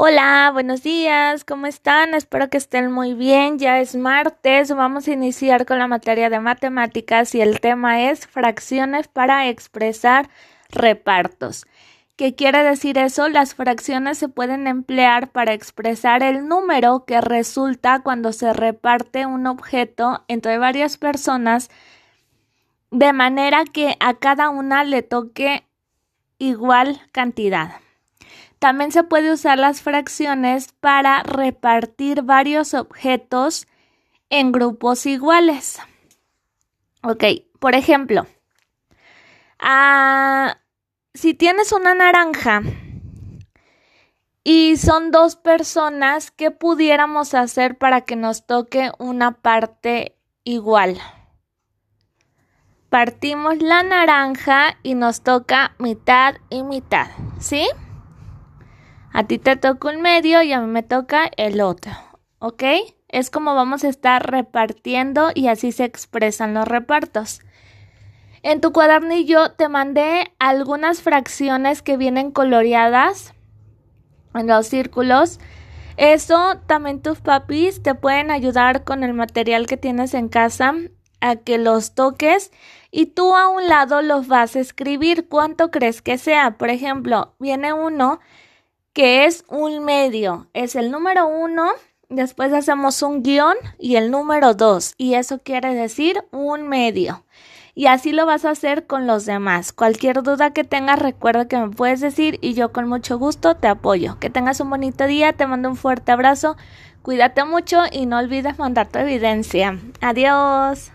Hola, buenos días, ¿cómo están? Espero que estén muy bien. Ya es martes, vamos a iniciar con la materia de matemáticas y el tema es fracciones para expresar repartos. ¿Qué quiere decir eso? Las fracciones se pueden emplear para expresar el número que resulta cuando se reparte un objeto entre varias personas de manera que a cada una le toque igual cantidad. También se puede usar las fracciones para repartir varios objetos en grupos iguales. Ok, por ejemplo, ah, si tienes una naranja y son dos personas, ¿qué pudiéramos hacer para que nos toque una parte igual? Partimos la naranja y nos toca mitad y mitad, ¿sí? A ti te toca un medio y a mí me toca el otro. ¿Ok? Es como vamos a estar repartiendo y así se expresan los repartos. En tu cuadernillo te mandé algunas fracciones que vienen coloreadas en los círculos. Eso también tus papis te pueden ayudar con el material que tienes en casa a que los toques y tú a un lado los vas a escribir cuánto crees que sea. Por ejemplo, viene uno que es un medio. Es el número uno, después hacemos un guion y el número dos. Y eso quiere decir un medio. Y así lo vas a hacer con los demás. Cualquier duda que tengas, recuerda que me puedes decir y yo con mucho gusto te apoyo. Que tengas un bonito día, te mando un fuerte abrazo, cuídate mucho y no olvides mandar tu evidencia. Adiós.